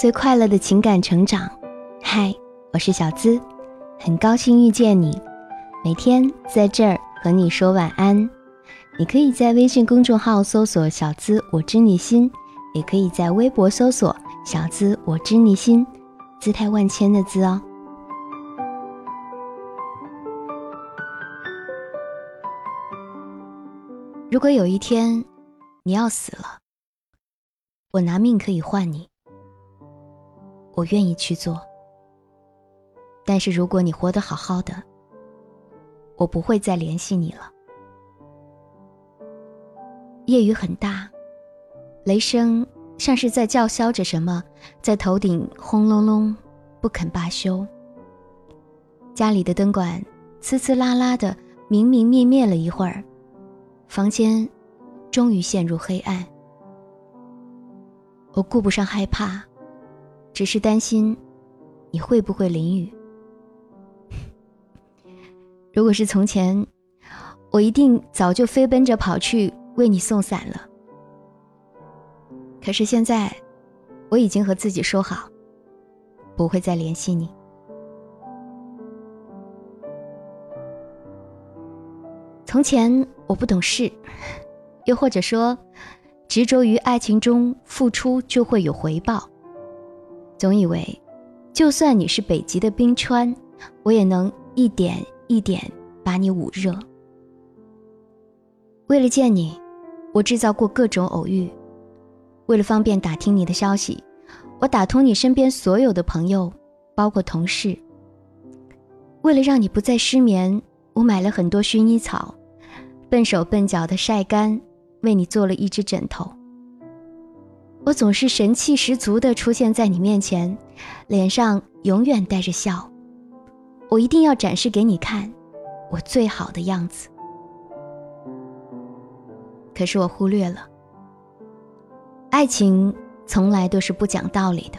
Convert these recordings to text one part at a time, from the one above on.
最快乐的情感成长。嗨，我是小资，很高兴遇见你。每天在这儿和你说晚安。你可以在微信公众号搜索“小资我知你心”，也可以在微博搜索“小资我知你心”，姿态万千的“资”哦。如果有一天你要死了，我拿命可以换你，我愿意去做。但是如果你活得好好的，我不会再联系你了。夜雨很大，雷声像是在叫嚣着什么，在头顶轰隆隆，不肯罢休。家里的灯管呲呲啦啦的，明明灭灭了一会儿，房间终于陷入黑暗。我顾不上害怕，只是担心你会不会淋雨。如果是从前，我一定早就飞奔着跑去为你送伞了。可是现在，我已经和自己说好，不会再联系你。从前我不懂事，又或者说。执着于爱情中付出就会有回报，总以为，就算你是北极的冰川，我也能一点一点把你捂热。为了见你，我制造过各种偶遇；为了方便打听你的消息，我打通你身边所有的朋友，包括同事。为了让你不再失眠，我买了很多薰衣草，笨手笨脚的晒干。为你做了一只枕头，我总是神气十足地出现在你面前，脸上永远带着笑。我一定要展示给你看，我最好的样子。可是我忽略了，爱情从来都是不讲道理的，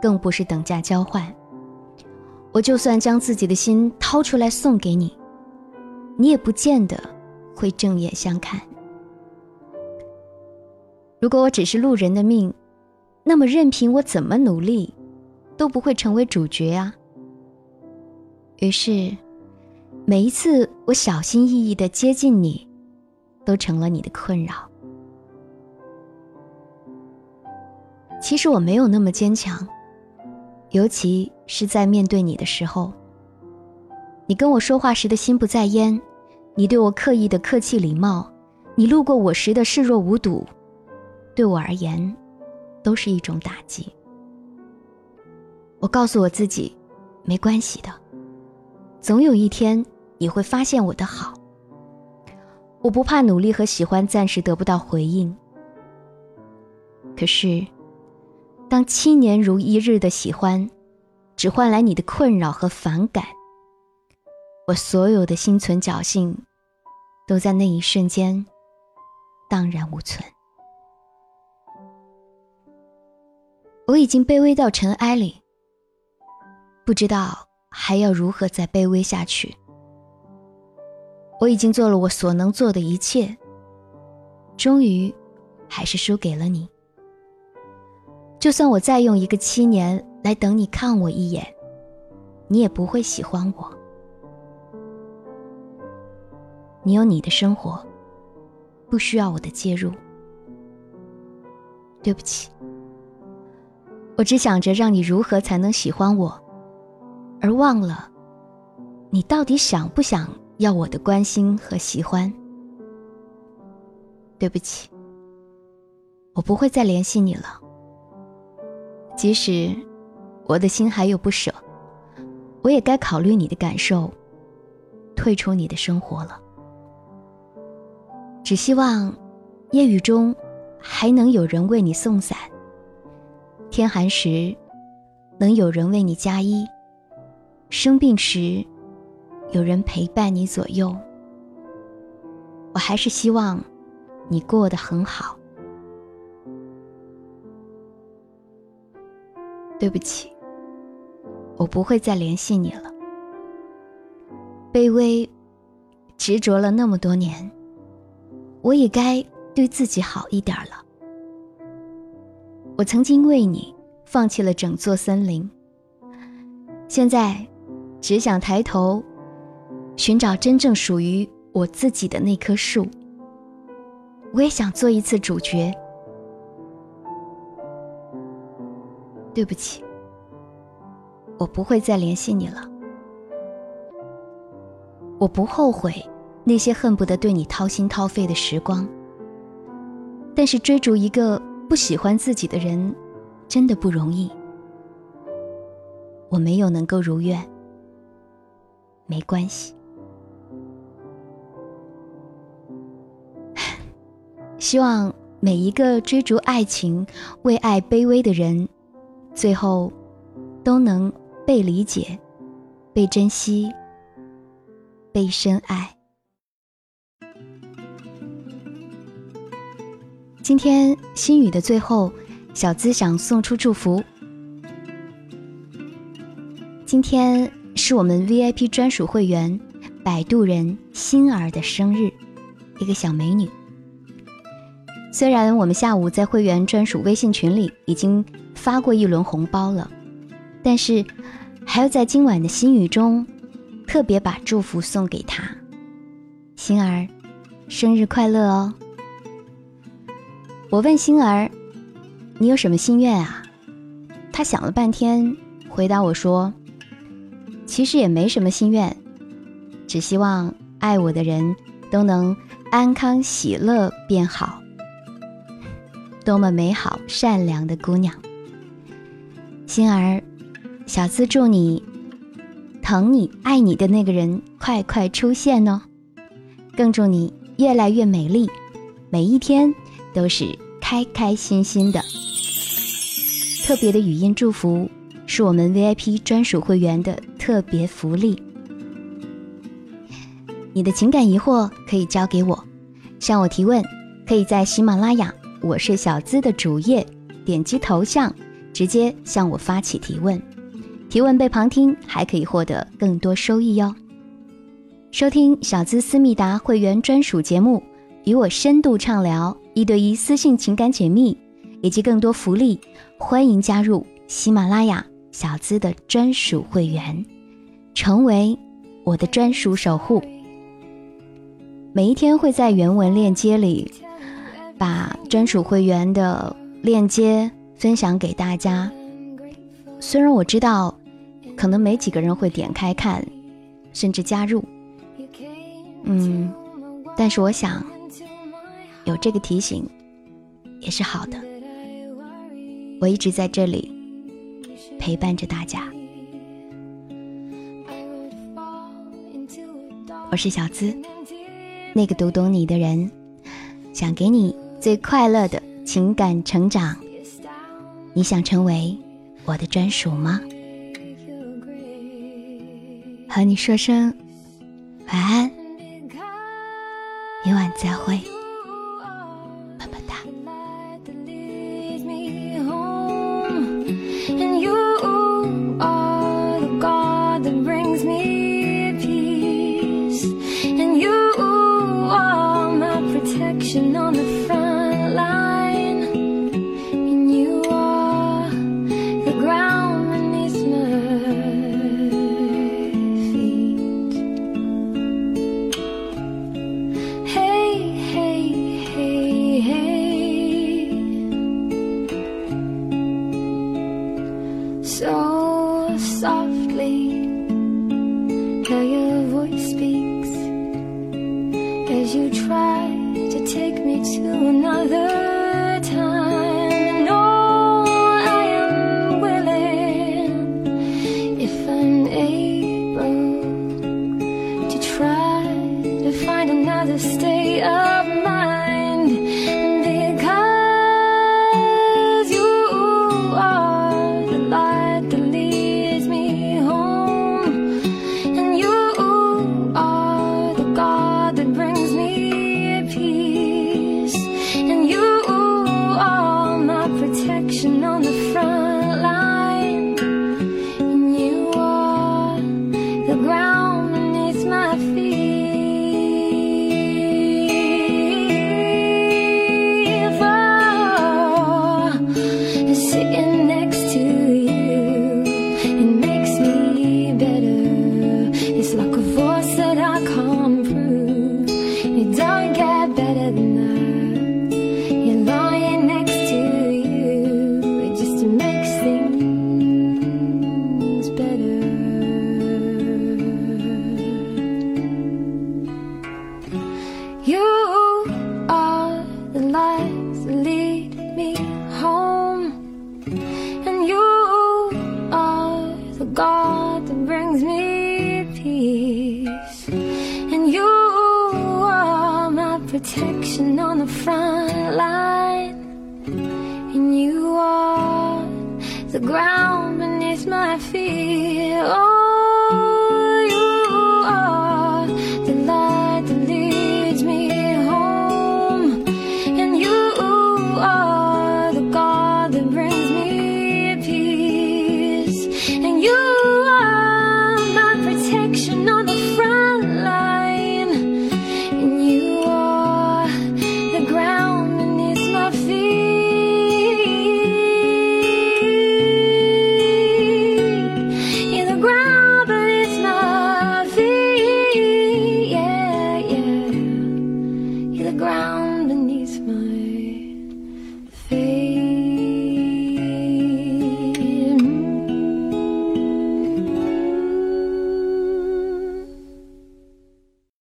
更不是等价交换。我就算将自己的心掏出来送给你，你也不见得会正眼相看。如果我只是路人的命，那么任凭我怎么努力，都不会成为主角啊。于是，每一次我小心翼翼的接近你，都成了你的困扰。其实我没有那么坚强，尤其是在面对你的时候。你跟我说话时的心不在焉，你对我刻意的客气礼貌，你路过我时的视若无睹。对我而言，都是一种打击。我告诉我自己，没关系的，总有一天你会发现我的好。我不怕努力和喜欢暂时得不到回应。可是，当七年如一日的喜欢，只换来你的困扰和反感，我所有的心存侥幸，都在那一瞬间荡然无存。我已经卑微到尘埃里，不知道还要如何再卑微下去。我已经做了我所能做的一切，终于还是输给了你。就算我再用一个七年来等你看我一眼，你也不会喜欢我。你有你的生活，不需要我的介入。对不起。我只想着让你如何才能喜欢我，而忘了，你到底想不想要我的关心和喜欢？对不起，我不会再联系你了。即使我的心还有不舍，我也该考虑你的感受，退出你的生活了。只希望夜雨中还能有人为你送伞。天寒时，能有人为你加衣；生病时，有人陪伴你左右。我还是希望你过得很好。对不起，我不会再联系你了。卑微、执着了那么多年，我也该对自己好一点了。我曾经为你放弃了整座森林。现在，只想抬头，寻找真正属于我自己的那棵树。我也想做一次主角。对不起，我不会再联系你了。我不后悔那些恨不得对你掏心掏肺的时光。但是追逐一个不喜欢自己的人，真的不容易。我没有能够如愿，没关系。希望每一个追逐爱情、为爱卑微的人，最后都能被理解、被珍惜、被深爱。今天心语的最后，小资想送出祝福。今天是我们 VIP 专属会员摆渡人心儿的生日，一个小美女。虽然我们下午在会员专属微信群里已经发过一轮红包了，但是还要在今晚的心语中特别把祝福送给她。心儿，生日快乐哦！我问星儿：“你有什么心愿啊？”他想了半天，回答我说：“其实也没什么心愿，只希望爱我的人都能安康喜乐变好。”多么美好善良的姑娘！星儿，小资祝你疼你爱你的那个人快快出现哦！更祝你越来越美丽，每一天都是。开开心心的，特别的语音祝福是我们 VIP 专属会员的特别福利。你的情感疑惑可以交给我，向我提问，可以在喜马拉雅“我是小资”的主页点击头像，直接向我发起提问。提问被旁听，还可以获得更多收益哟。收听小资思密达会员专属节目，与我深度畅聊。一对一私信情感解密，以及更多福利，欢迎加入喜马拉雅小资的专属会员，成为我的专属守护。每一天会在原文链接里把专属会员的链接分享给大家。虽然我知道可能没几个人会点开看，甚至加入，嗯，但是我想。有这个提醒，也是好的。我一直在这里陪伴着大家。我是小资，那个读懂你的人，想给你最快乐的情感成长。你想成为我的专属吗？和你说声晚安，明晚再会。till your voice speaks as you try to take me to another the God that brings me peace. And you are my protection on the front line. And you are the ground beneath my feet. Oh,